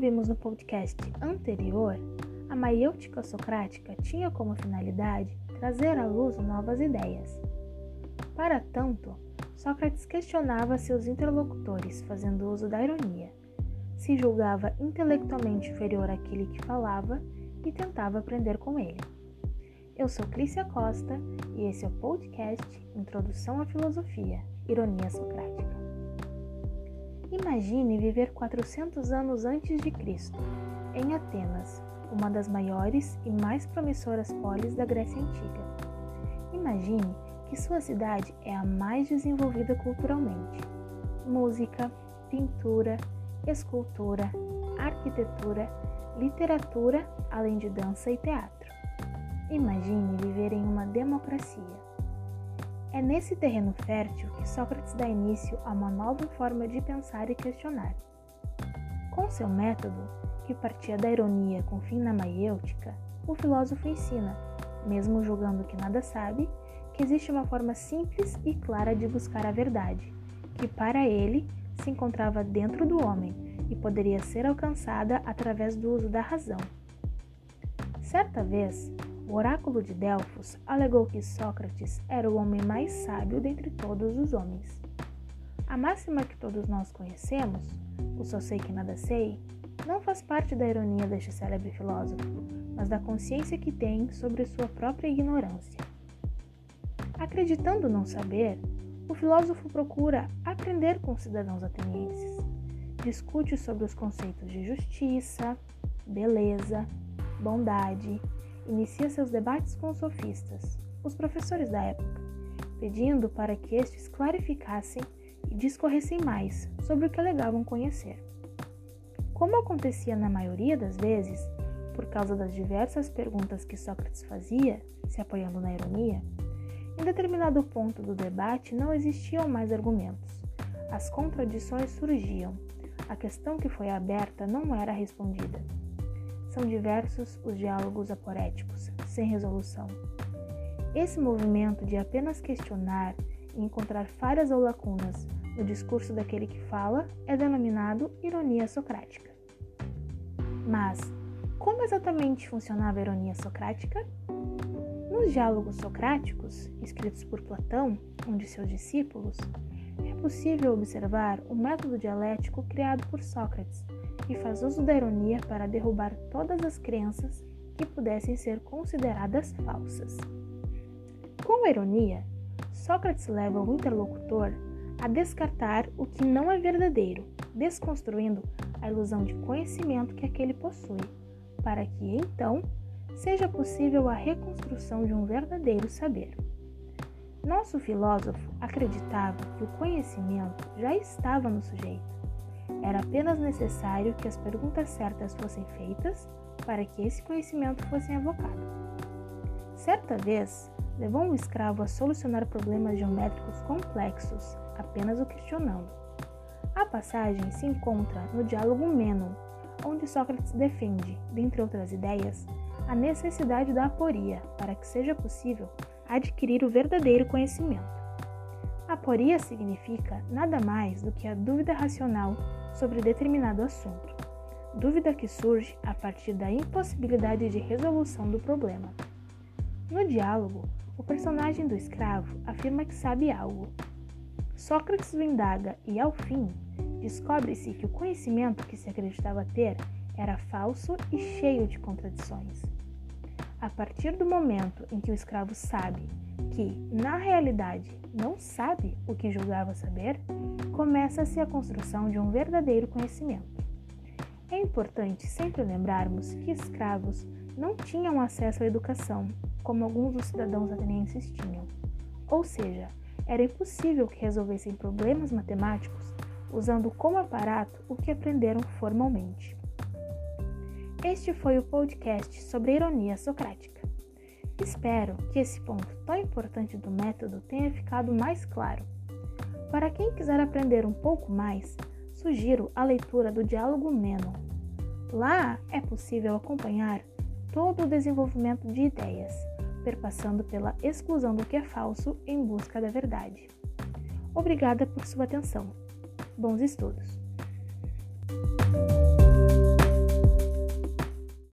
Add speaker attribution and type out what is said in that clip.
Speaker 1: vimos no podcast anterior, a maiêutica socrática tinha como finalidade trazer à luz novas ideias. Para tanto, Sócrates questionava seus interlocutores, fazendo uso da ironia. Se julgava intelectualmente inferior àquele que falava e tentava aprender com ele. Eu sou Crícia Costa e esse é o podcast Introdução à Filosofia, Ironia Socrática. Imagine viver 400 anos antes de Cristo, em Atenas, uma das maiores e mais promissoras polis da Grécia Antiga. Imagine que sua cidade é a mais desenvolvida culturalmente. Música, pintura, escultura, arquitetura, literatura, além de dança e teatro. Imagine viver em uma democracia. É nesse terreno fértil que Sócrates dá início a uma nova forma de pensar e questionar. Com seu método, que partia da ironia com fim na maiêutica, o filósofo ensina, mesmo julgando que nada sabe, que existe uma forma simples e clara de buscar a verdade, que para ele se encontrava dentro do homem e poderia ser alcançada através do uso da razão. Certa vez, o oráculo de Delfos alegou que Sócrates era o homem mais sábio dentre todos os homens. A máxima que todos nós conhecemos, o só sei que nada sei, não faz parte da ironia deste célebre filósofo, mas da consciência que tem sobre sua própria ignorância. Acreditando não saber, o filósofo procura aprender com os cidadãos atenienses. Discute sobre os conceitos de justiça, beleza, bondade, inicia seus debates com os sofistas, os professores da época, pedindo para que estes clarificassem e discorressem mais sobre o que alegavam conhecer. Como acontecia na maioria das vezes, por causa das diversas perguntas que Sócrates fazia, se apoiando na ironia, em determinado ponto do debate não existiam mais argumentos. As contradições surgiam. A questão que foi aberta não era respondida. São diversos os diálogos aporéticos, sem resolução. Esse movimento de apenas questionar e encontrar falhas ou lacunas no discurso daquele que fala é denominado ironia socrática. Mas, como exatamente funcionava a ironia socrática? Nos diálogos socráticos, escritos por Platão, um de seus discípulos, é possível observar o método dialético criado por Sócrates, que faz uso da ironia para derrubar todas as crenças que pudessem ser consideradas falsas. Com a ironia, Sócrates leva o interlocutor a descartar o que não é verdadeiro, desconstruindo a ilusão de conhecimento que aquele possui, para que então seja possível a reconstrução de um verdadeiro saber. Nosso filósofo acreditava que o conhecimento já estava no sujeito. Era apenas necessário que as perguntas certas fossem feitas para que esse conhecimento fosse evocado. Certa vez, levou um escravo a solucionar problemas geométricos complexos, apenas o questionando. A passagem se encontra no diálogo Meno, onde Sócrates defende, dentre outras ideias, a necessidade da aporia para que seja possível adquirir o verdadeiro conhecimento. Aporia significa nada mais do que a dúvida racional sobre determinado assunto, dúvida que surge a partir da impossibilidade de resolução do problema. No diálogo, o personagem do escravo afirma que sabe algo. Sócrates o indaga e, ao fim, descobre-se que o conhecimento que se acreditava ter era falso e cheio de contradições. A partir do momento em que o escravo sabe que, na realidade, não sabe o que julgava saber, começa-se a construção de um verdadeiro conhecimento. É importante sempre lembrarmos que escravos não tinham acesso à educação, como alguns dos cidadãos atenienses tinham. Ou seja, era impossível que resolvessem problemas matemáticos usando como aparato o que aprenderam formalmente. Este foi o podcast sobre a ironia socrática. Espero que esse ponto tão importante do método tenha ficado mais claro. Para quem quiser aprender um pouco mais, sugiro a leitura do Diálogo Menon. Lá é possível acompanhar todo o desenvolvimento de ideias, perpassando pela exclusão do que é falso em busca da verdade. Obrigada por sua atenção. Bons estudos!